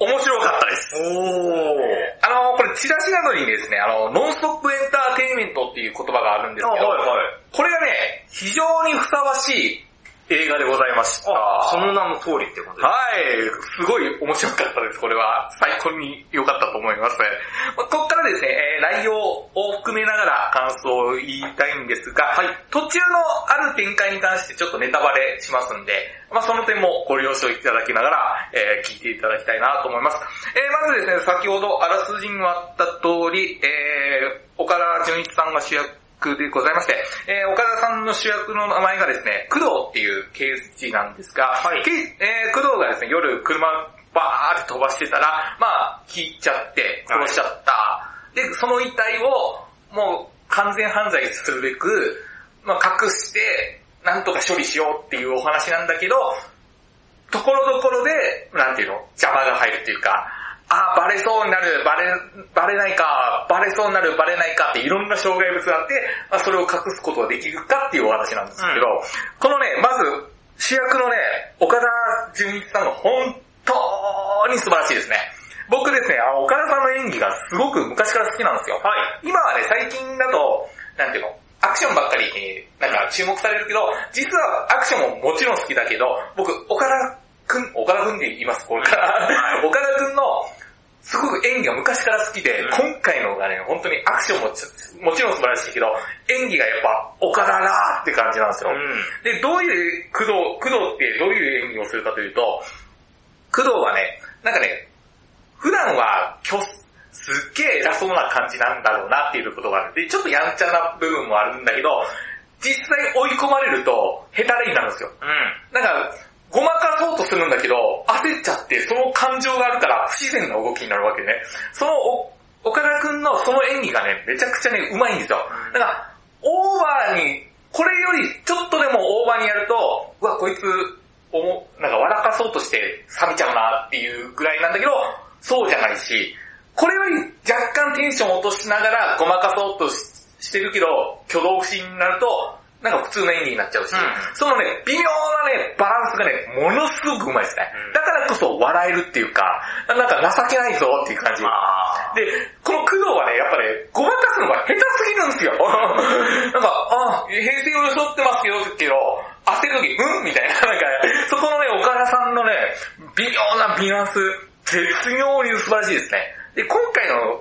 面白かったです。おあの、これチラシなどにですね、あの、ノンストップエンターテイメントっていう言葉があるんですけど、はいはい、これがね、非常にふさわしい映画でございました。その名の通りってことですはい、すごい面白かったです、これは。最高に良かったと思います。ここからですね、えー、内容を含めながら感想を言いたいんですが、はい、途中のある展開に関してちょっとネタバレしますんで、まあその点もご了承いただきながら、えー、聞いていただきたいなと思います。えー、まずですね、先ほどあらすじにもあった通り、えー、岡田純一さんが主役でございまして、えー、岡田さんの主役の名前がですね、工藤っていう刑事なんですが、はい、えー、工藤がですね、夜車バーって飛ばしてたら、まあ、引いちゃって殺しちゃった。はい、で、その遺体をもう完全犯罪するべく、まあ、隠して、なんとか処理しようっていうお話なんだけど、ところどころで、なんていうの、邪魔が入るっていうか、あ、バレそうになる、バレ、バレないか、バレそうになる、バレないかっていろんな障害物があって、まあ、それを隠すことができるかっていうお話なんですけど、うん、このね、まず、主役のね、岡田純一さんが本当に素晴らしいですね。僕ですね、あの、岡田さんの演技がすごく昔から好きなんですよ。はい。今はね、最近だと、なんていうの、アクションばっかりになんか注目されるけど、実はアクションももちろん好きだけど、僕、岡田くん、岡田くんって言います、これから。岡田くんのすごく演技が昔から好きで、今回のがね、本当にアクションももちろん素晴らしいけど、演技がやっぱ岡田だって感じなんですよ。うん、で、どういう工藤、工藤ってどういう演技をするかというと、工藤はね、なんかね、普段はすっげえ偉そうな感じなんだろうなっていうことがある。で、ちょっとやんちゃな部分もあるんだけど、実際追い込まれると、ヘタレになるんですよ。うん。なんか、ごまかそうとするんだけど、焦っちゃって、その感情があるから不自然な動きになるわけね。その岡田くんのその演技がね、めちゃくちゃね、上手いんですよ。だから、オーバーに、これよりちょっとでもオーバーにやると、うわ、こいつ、おも、なんか笑かそうとして冷めちゃうなっていうぐらいなんだけど、そうじゃないし、これより若干テンション落としながらごまかそうとししてるけど、挙動不審になると、なんか普通の演技になっちゃうし、うんそのね、微妙なね、バランスがね、ものすごくうまいですね。うんだからこそ笑えるっていうか、なんか情けないぞっていう感じ。あで、この工藤はね、やっぱね、ごまかすのが下手すぎるんですよ。なんか、あ、平成を装ってますよ、けど、焦るとき、うんみたいな、なんか、そこのね、岡田さんのね、微妙なビランス、絶妙に素晴らしいですね。で、今回の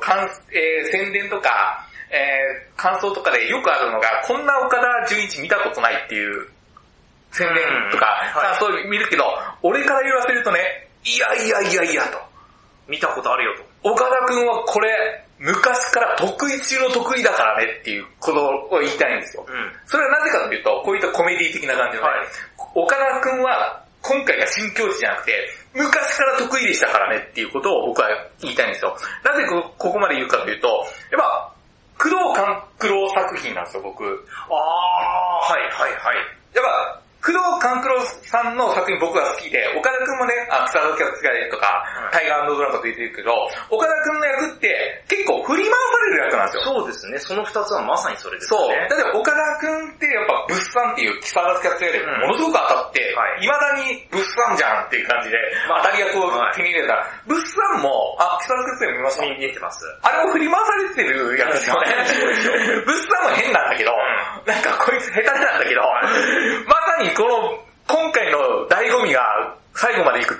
えー宣伝とか、えー感想とかでよくあるのが、こんな岡田准一見たことないっていう宣伝とか、うんはい感想見るけど、俺から言わせるとね、いやいやいやいやと。見たことあるよと。岡田くんはこれ、昔から得意中の得意だからねっていうことを言いたいんですよ。うん。それはなぜかというと、こういったコメディ的な感じのね、はい岡田くんは今回が新境地じゃなくて、昔から得意でしたからねっていうことを僕は言いたいんですよ。なぜこここまで言うかというと、やっぱ、工藤官九郎作品なんですよ、僕。ああ、はいはいはい。やっぱ、工藤官九郎さんの作品僕は好きで、岡田くんもね、あ、北野キャッツガイとか、うんタイガードラゴンとか出てるけど、岡田くんの役って結構振り回される役なんですよ。そうですね、その二つはまさにそれですそう。ね。だって岡田くんってやっぱ物産っていう木更津キャッツガイでうんものすごく当たって、はい未だに物産じゃんっていう感じで、まあ当たり役をはい手に入れたら、物産も、あ、木更津キャッツガイ見ました？見えてます。あれも振り回されてるやつですよね。物産も変なんだけど、なんかこいつ下手なんだけど、まさにこの、今回の醍醐味が最後までいく、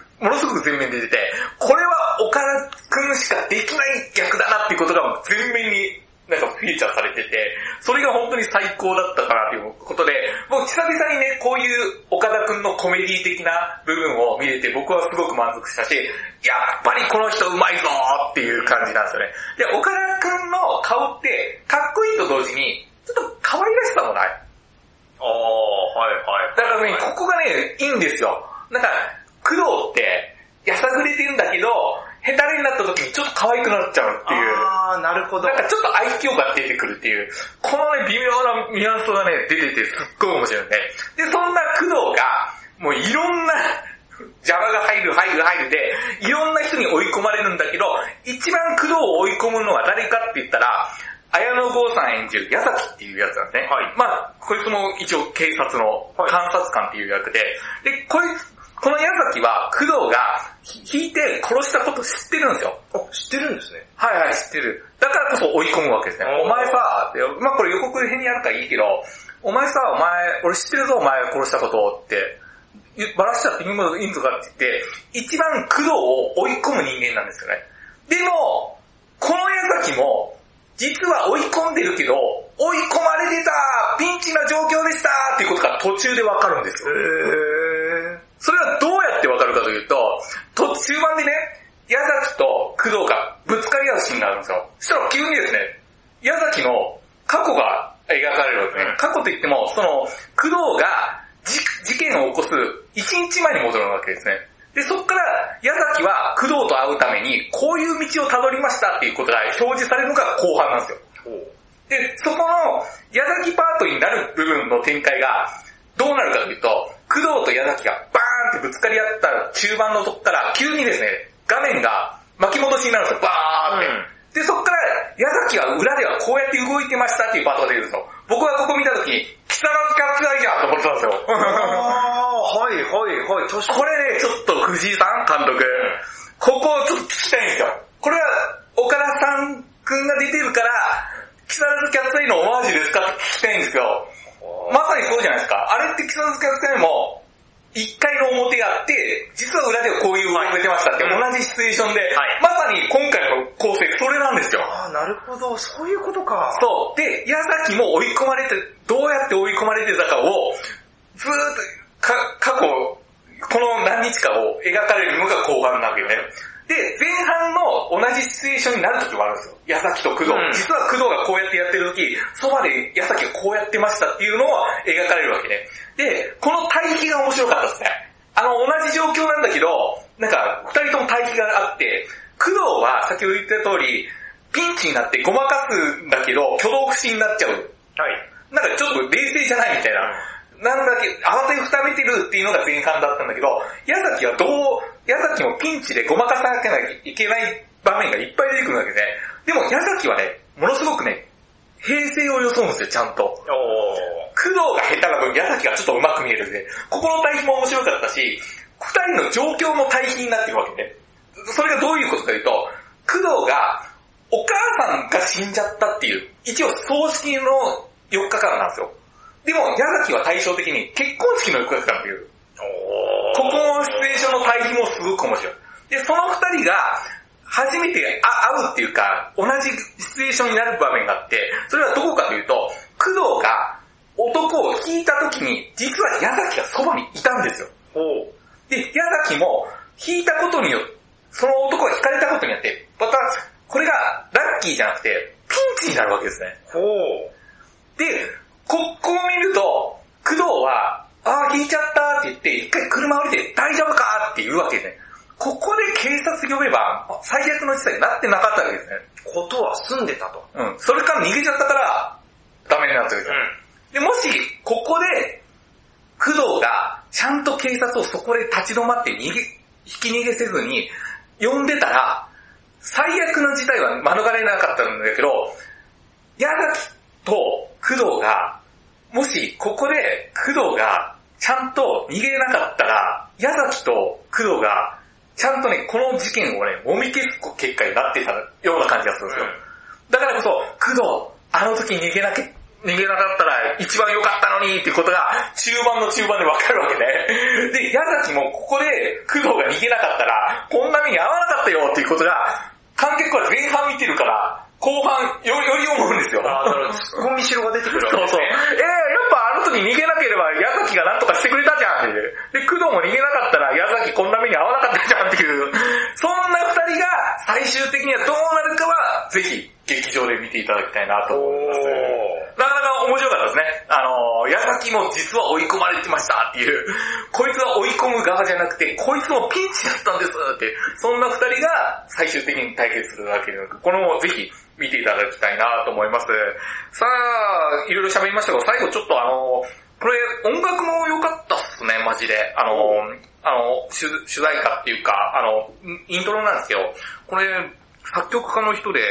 ものすごく前面で出てて、これは岡田くんしかできない役だなっていうことが前面になんかフィーチャーされてて、それが本当に最高だったかなということで、もう久々にね、こういう岡田くんのコメディ的な部分を見れて僕はすごく満足したし、やっぱりこの人うまいぞーっていう感じなんですよね。で、岡田くんの顔ってかっこいいと同時に、ちょっと可愛らしさもない。ああ、はいはい。だからね、ここがね、いいんですよ。なんか、工藤って、やさぐれてるんだけど、ヘタレになった時にちょっと可愛くなっちゃうっていう。ああ、なるほど。なんかちょっと愛嬌が出てくるっていう、このね、微妙なニュアンスがね、出ててすっごい面白いんで。で、そんな工藤が、もういろんな邪魔が入る入る入るで、いろんな人に追い込まれるんだけど、一番工藤を追い込むのは誰かって言ったら、綾野剛さん演じる矢崎っていうやつなんですね。はいまあ、こいつも一応警察のはい監察官っていう役で、で、こいつ、この矢崎は工藤がひ引いて殺したこと知ってるんですよ。あ、知ってるんですね。はいはい、知ってる。だからこそ追い込むわけですね。お前さ、まあこれ予告編にあるからいいけど、お前さ、お前、俺知ってるぞ、お前殺したことって、言バラしちゃっていいのいいのかって言って、一番工藤を追い込む人間なんですよね。でも、この矢崎も、実は追い込んでるけど、追い込まれてたピンチな状況でしたっていうことが途中でわかるんですよ。へそれはどうやってわかるかというと、と中盤でね、矢崎と工藤がぶつかり合うシーンがあるんですよ。そしたら急にですね、矢崎の過去が描かれるわけね。うん過去といっても、その、工藤がじ事件を起こす1日前に戻るわけですね。で、そこから矢崎は工藤と会うために、こういう道をたどりましたっていうことが表示されるのが後半なんですよ。で、そこの矢崎パートになる部分の展開がどうなるかというと、工藤と矢崎がバーンってぶつかり合った中盤のとこから急にですね、画面が巻き戻しになるんですよ、バーンって。うんで、そこから矢崎は裏ではこうやって動いてましたっていうパートが出るんですよ。僕はここ見たとき、木更津キャッツアイじゃんと思ってたんですよ。はいはいはい、確かこれね、ちょっと藤井さん監督、ここをちょっと聞きたいんですよ。これは岡田さんくんが出てるから、木更津キャッツアイのオマージュですかって聞きたいんですけど、まさにそうじゃないですか。あれって木更津キャッツアイも、一回の表があって、実は裏ではこういう動きてましたって、はい同じシチュエーションで、はいまさに今回の構成それなんですよ。ああ、なるほど、そういうことか。そう。で、矢崎も追い込まれて、どうやって追い込まれてたかを、ずーっとか過去、この何日かを描かれるのが後半なわけよね。で、前半の同じシチュエーションになる時もあるんですよ。矢崎と工藤。うん実は工藤がこうやってやってる時、そばで矢崎がこうやってましたっていうのを描かれるわけね。で、この対比が面白かったですね。あの、同じ状況なんだけど、なんか、二人とも対比があって、工藤は先ほど言った通り、ピンチになってごまかすんだけど、挙動不審になっちゃう。はい。なんかちょっと冷静じゃないみたいな。なんだけ慌てふためてるっていうのが前半だったんだけど、矢崎はどう、矢崎もピンチでごまかさなきゃいけない場面がいっぱい出てくるわけで、でも矢崎はね、ものすごくね、平成を装うんですよ、ちゃんと。工藤が下手な分、矢崎がちょっと上手く見えるんで、ここの対比も面白かったし、二人の状況も対比になってるわけね。それがどういうことかというと、工藤が、お母さんが死んじゃったっていう、一応葬式の4日間なんですよ。でも、矢崎は対照的に結婚式の4日間っていう、おここのシチュエーションの対比もすごく面白い。で、その二人が、初めてあ会うっていうか、同じシチュエーションになる場面があって、それはどこかというと、工藤が男を引いた時に、実は矢崎がそばにいたんですよ。で、矢崎も引いたことによって、その男が引かれたことによって、また、これがラッキーじゃなくて、ピンチになるわけですね。で、ここを見ると、工藤は、ああ、引いちゃったって言って、一回車降りて大丈夫か？って言うわけですね。ここで警察呼べば、最悪の事態になってなかったわけですね。ことは済んでたと。うん。それから逃げちゃったから、ダメになったわけですよ。で、もし、ここで、工藤が、ちゃんと警察をそこで立ち止まって逃げ、引き逃げせずに、呼んでたら、最悪の事態は免れなかったんだけど、矢崎と工藤が、もし、ここで工藤が、ちゃんと逃げれなかったら、矢崎と工藤が、ちゃんとね、この事件をね、揉み消す結果になってたような感じがするんですよ。だからこそ、工藤、あの時逃げなきゃ、逃げなかったら一番良かったのにっていうことが中盤の中盤でわかるわけね。で、矢崎もここで工藤が逃げなかったら、こんな目に遭わなかったよっていうことが、観客は前半見てるから、後半よより思うんですよ。あーなるほど。ツッコミしろが出てくるわけそうそう。えー、やっぱあの時逃げなければ矢崎が何とかしてくれたじゃんっていう。で、工藤も逃げなかったら矢崎こんな目に遭わなかったじゃんっていう。そんな二人が最終的にはどうなるかは、ぜひ劇場で見ていただきたいなと思います。なかなか面白かったですね。あのー、矢崎も実は追い込まれてましたっていう。こいつは追い込む側じゃなくて、こいつもピンチだったんですって。そんな二人が最終的に対決するわけでなく、これもぜひ見ていただきたいなと思います。さあ、いろいろ喋りましたけど、最後ちょっとあのー、これ音楽も良かったっすね、マジで。あのー、あの、取取材歌っていうか、あの、イントロなんですけど、これ、作曲家の人で、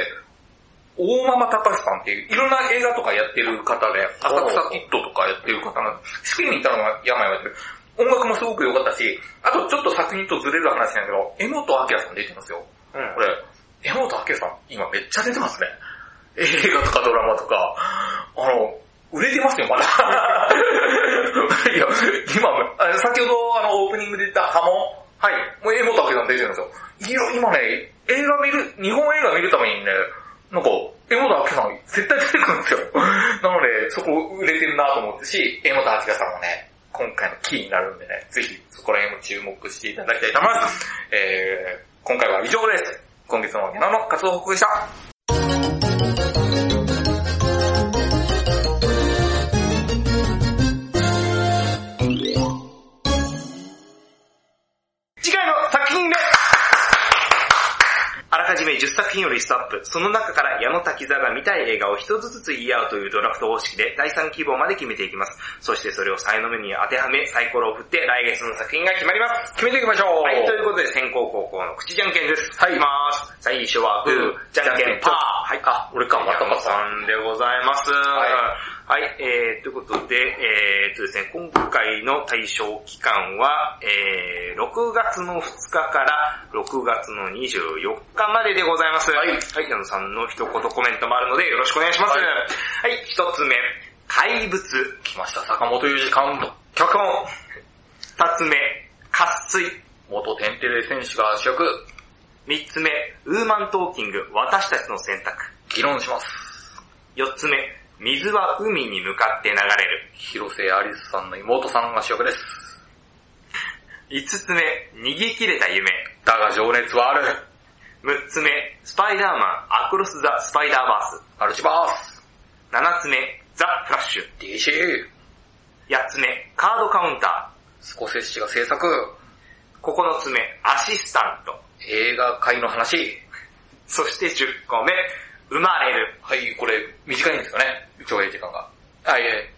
大ママ隆さんっていう、いろんな映画とかやってる方で、浅草キッドとかやってる方なんです。スペインに行ったのが病をやってる。音楽もすごく良かったし、あとちょっと作品とずれる話なんだけど、江本明さん出てますよ。うんこれ、江本明さん、今めっちゃ出てますね。映画とかドラマとか、あの、売れてますよ、まだ。いや、今、あ先ほどあのオープニングで言った波紋、はい、もう江本明さん出てるんですよ。いや、今ね、映画見る、日本映画見るためにね、なんか、江本明さん絶対出てくるんですよ。なので、そこ売れてるなと思ってし、江本明さんもね、今回のキーになるんでね、ぜひそこら辺も注目していただきたいと思います。えー、今回は以上です。今月のゲナの活動報告でした。品をリストアップ。その中から矢野滝沢が見たい映画を一つずつ言い合うというドラフト方式で第3希望まで決めていきます。そしてそれを才能目に当てはめ、サイコロを振って来月の作品が決まります。決めていきましょう。はい、ということで先行後攻の口じゃんけんです。はいいきます。最初はグー、じゃんけんパー。はい。あ、俺か、またまた。さんでございます。はい。えー、ということで、えーっとですね、今回の対象期間は、えー、6月の2日から6月の24日まででございます。はい。はい、矢野さんの一言コメントもあるのでよろしくお願いします。ははいい、一つ目、怪物。来ました、坂本裕二監督。脚本。二つ目、渇水。元テンテレ選手が主役。三つ目、ウーマントーキング、私たちの選択。議論します。四つ目、水は海に向かって流れる。広瀬アリスさんの妹さんが主役です。五つ目、逃げ切れた夢。だが情熱はある。六つ目、スパイダーマン、アクロス・ザ・スパイダーバース。マルチバース。七つ目、ザ・フラッシュ。DC。八つ目、カードカウンタスコセッシが制作。ー。九つ目、アシスタント。映画界の話。そして十個目、生まれる。はい、これ短いんですかね上映時間が。あ、いえ。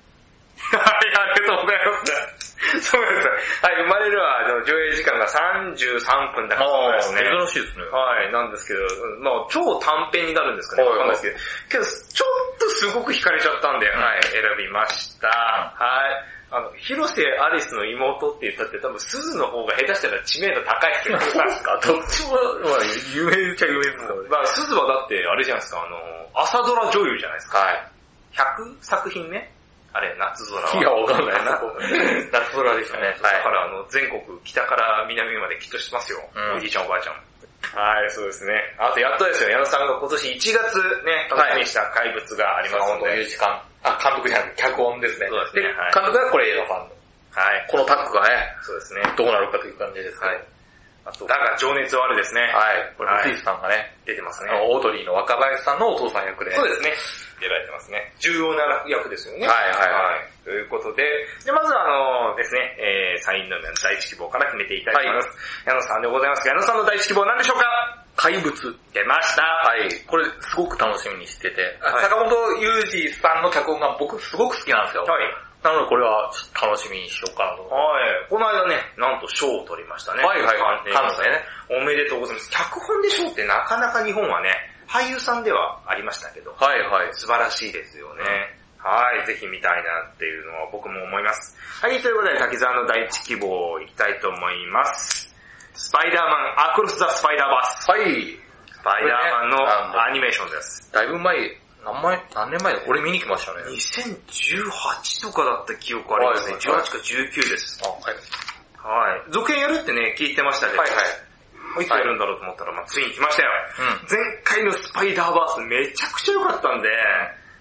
はい、ありがとうございます。そうです。はい、生まれるは、上映時間が33分だからですね。珍しいですね。はい、なんですけど、まあ超短編になるんですかね、はいわかんないですけど、けど、ちょっとすごく惹かれちゃったんで、はい、選びました。はい。あの、広瀬アリスの妹って言ったって多分、鈴の方が下手したら知名度高いですけど、そうですか どっちも、まあ、有名っちゃ有名ですよね。まあ、鈴はだって、あれじゃないですか、あの、朝ドラ女優じゃないですか。はい。100作品目あれ、夏空は。いや、わかんないな。夏空 でしたね。だから、あの、全国、北から南まできっとしてますよ。うんおじいちゃんおばあちゃん。はい、そうですね。あと、やっとですよ、矢野さんが今年1月ね、楽しみにした怪物がありますので。ミュージカン、あ、監督じゃなくて脚本ですね。そうですねはい監督がこれ映画ファンの。はい。このタッグがね、そうですね。どうなるかという感じですけど。はい。あと、だが情熱はあるですね。はい。これ、はいムティスさんがね、出てますねオードリーの若林さんのお父さん役で。そうですね。出られてますね。重要な役ですよね。はいはいはいということで、でまずはあのですね、えー、サインの第一希望から決めていきたいと思います。矢野さんでございますが、矢野さんの第一希望は何でしょうか？怪物。出ました。はい。これ、すごく楽しみにしてて、はい坂本雄二さんの脚本が僕すごく好きなんですよ。はい。なのでこれは楽しみにしようかなと。はい。この間ね、なんと賞を取りましたね。はいはいはいカンヌでね。おめでとうございます。脚本で賞ってなかなか日本はね、俳優さんではありましたけど、はいはい。素晴らしいですよね。はい、ぜひ見たいなっていうのは僕も思います。はい、ということで滝沢の第一希望いきたいと思います。スパイダーマン、アクロス・ザ・スパイダーバース。はい。スパイダーマンのアニメーションです。だいぶ前、何前、何年前だ？俺見に来ましたね。2018とかだった記憶ありますね。はい18か19です。あ、はい。はい。続編やるってね、聞いてましたけど、はいはい。いつやるんだろうと思ったら、まあ、ついに来ましたよ。うん。前回のスパイダーバースめちゃくちゃ良かったんで、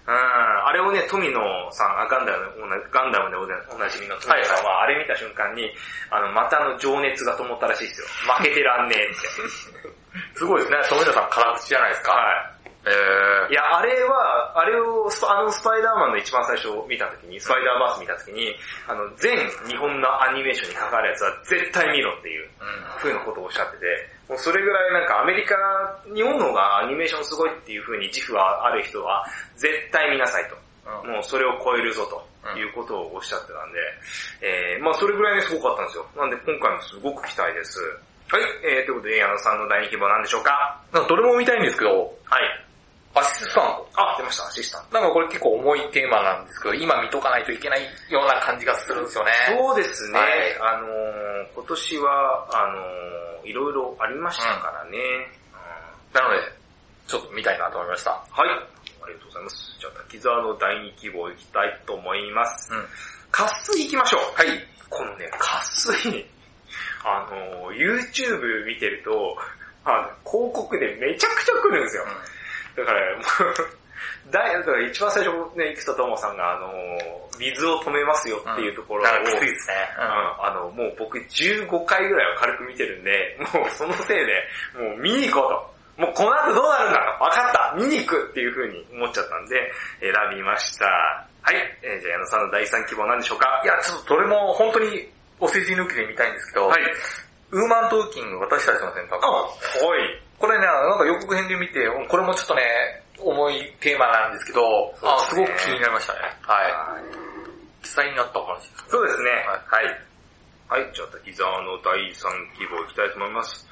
うん、あれをね、富野さん、あガンダムの、ガンダムでおなおなじみの富野さんは、あれ見た瞬間に、あの、またの情熱が灯ったらしいですよ。負けてらんねえって。すごいですね。富田さん辛口じゃないですか。はい。えいや、あれは、あれをあのスパイダーマンの一番最初見たときに、スパイダーバース見たときに、あの、全日本のアニメーションに関わるやつは絶対見ろっていう、ー。うなことをおっしゃってて、もうそれぐらいなんかアメリカ、日本の方がアニメーションすごいっていう風に自負がある人は、絶対見なさいと。うんもうそれを超えるぞということをおっしゃってたんで、えー、まあそれぐらいにすごかったんですよ。なんで今回もすごく期待です。はい、えー、ということで、矢野さんの第二希望なんでしょうか？なんかどれも見たいんですけど、はい。アシスタント。あ、出ました、アシスタント。なんかこれ結構重いテーマなんですけど、今見とかないといけないような感じがするんですよね。そうですね、はいあのー、今年は、あのー、いろいろありましたからね。なので、ちょっと見たいなと思いました。はい。ありがとうございます。じゃあ、滝沢の第二希望いきたいと思います。うん。渇水行きましょう。はい。このね、渇水、あの、YouTube 見てると、あの、広告でめちゃくちゃ来るんですよ。だから、もう、だいだから一番最初ね、生田智さんが、あの、水を止めますよっていうところを、なんかきついですね。うん、あの、もう僕15回ぐらいは軽く見てるんで、もうそのせいで、もう見に行こうと。もうこの後どうなるんだわかった見に行くっていう風に思っちゃったんで、選びました。はい。えーじゃあ矢野さんの第3希望なんでしょうか？いや、ちょっとどれも本当にお世辞抜きで見たいんですけど、はい。ウーマントーキング、私たちの選択。あ、はい。これね、なんか予告編で見て、これもちょっとね、重いテーマなんですけど、あすそうですねごく気になりましたね。はい。実際になったお話です。そうですね。はい。はい。じゃあ滝沢の第3希望いきたいと思います。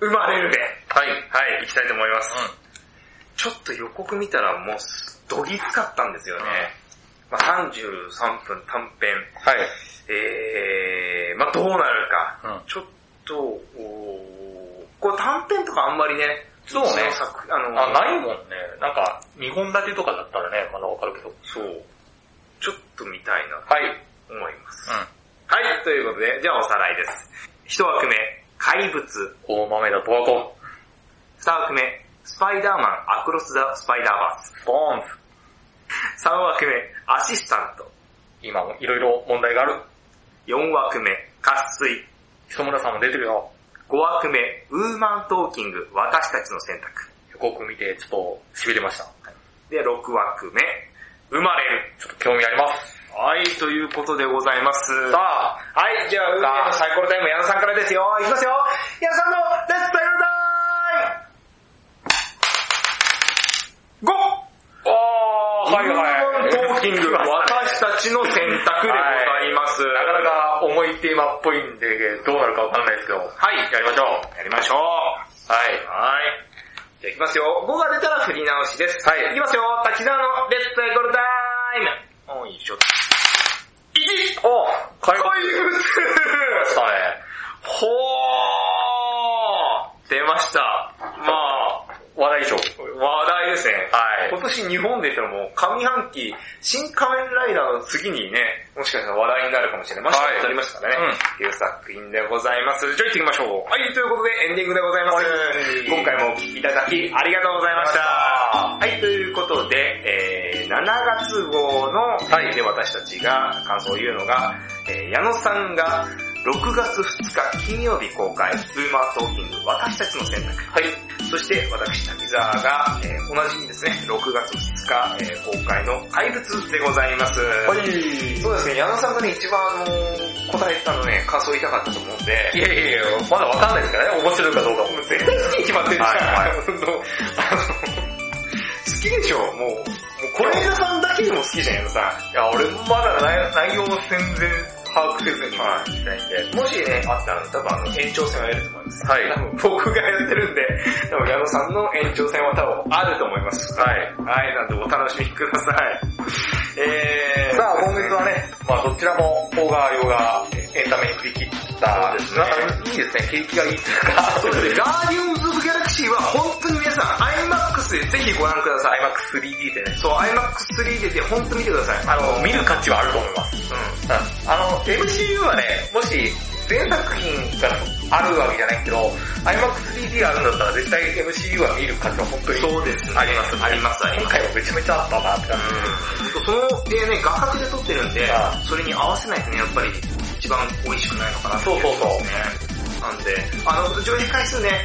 生まれるべ。はい。はい、行きたいと思います。うちょっと予告見たらもう、どぎつかったんですよね。まあ、33分短編。ん。はい。えー、まあどうなるか。うんちょっと、おーこれ短編とかあんまりね、そうねあのあ、ないもんね。なんか、2本立てとかだったらね、まだわかるけど。そう。ちょっと見たいなはい。と思います。うん。はい、ということで、じゃあおさらいです。一枠目、怪物。大豆だとわこ。二枠目、スパイダーマンアクロス・ザ・スパイダーバース。スポーンズ。三枠目、アシスタント。今もいろいろ問題がある。四枠目、渇水。磯村さんも出てるよ。五枠目、ウーマントーキング、私たちの選択。予告見てちょっと痺れました。で、六枠目、生まれる。ちょっと興味あります。はい、ということでございます。さあ、はい、じゃあ、運命のサイコロタイム、矢野さんからですよ。いきますよ。矢野さんのレッツプレイタイム !5! あー、はいはい。トーキング、私たちの選択でございます。なかなか重いテーマっぽいんで、どうなるかわかんないですけど。はい。やりましょう。やりましょう。はい。はい。じゃあいきますよ。5が出たら振り直しです。はいいきますよ。滝沢のレッツエコールタイム。おいしょ。1! お回復回復したね。ほー出ました。まあ、話題賞。話題ですね。はい今年日本で言ったらもう上半期、新仮面ライダーの次にね、もしかしたら話題になるかもしれない。まあ、はいはい、ありましたからね。うんっていう作品でございます。じゃあ行ってみましょう。はい、ということでエンディングでございます。はい今回もお聴きいただきありがとうございました。はい、ということで、えー、7月号の、はいで私たちが感想を言うのが、えー、矢野さんが6月2日金曜日公開、ウーマートーキング私たちの選択。はい。そして私、滝沢が、えー同じ日にですね、6月2日、えー公開の怪物でございます。はい。そうですね、矢野さんがね、一番あのー答えたのね、感想言いたかったと思うんで、いやいやいや、まだわかんないですからね、面白いかどうかも。絶対好きに決まってるじゃん。はいはい 好きでしょ、もう。もう、これ枝さんだけでも好きじゃん、矢野さん。いや、俺まだ内内容を全然把握せずにはいたいんで。もしね、あったら多分あの延長戦はやると思います。はい多分僕がやってるんで、多分矢野さんの延長戦は多分あると思います。はい。はい、なんでお楽しみください。えー、さあ、今月はね、まあどちらも、大川洋がエンタメに振り切った、そうですねなんかいいですね、景気がいいっていうか、ガーディオンズ・ギャラクシーは本当に皆さん IMAX でぜひご覧ください。IMAX3D でね、そう、IMAX3D で本当見てください。あの、見る価値はあると思います。うん。あの、MCU はね、もし全作品があるわけじゃないけど、IMAX3D あるんだったら絶対 MCU は見る価値は本当にそうですねありますんでありますあります今回もめちゃめちゃあったなって感じ。その絵ね、画角で撮ってるんでそれに合わせないとね、やっぱり一番美味しくないのかなってそうそうそうね。なんで、あの、上映回数ね、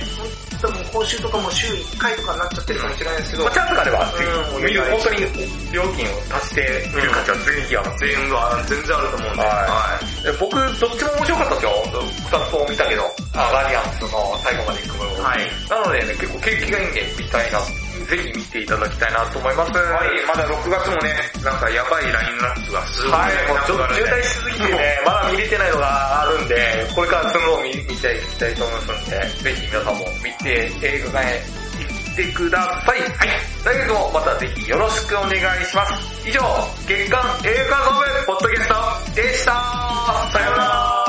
多分今週とかも週1回とかになっちゃってるかもしれないですけど、まあ、チャンスがあれば、ぜうんひ、見る、本当に料金を足して見る価値は全然あります。全然全然あると思うんで、はいで僕、どっちも面白かったですよ。二つとも見たけど、あガーディアンズの最後まで行くもの。はいなのでね、結構景気がいいんで、見たいな。ぜひ見ていただきたいなと思います。はい、まだ6月もね、なんかやばいラインナップがすごいはい、もうちょっと渋滞しすぎてね、まだ見れてないのがあるんで、これからそのを見見ていきたいと思いますんで、ぜひ皆さんも見て映画館へ行ってください。はい。来月もまたぜひよろしくお願いします。以上、月間映画館総部ポッドキャストでした。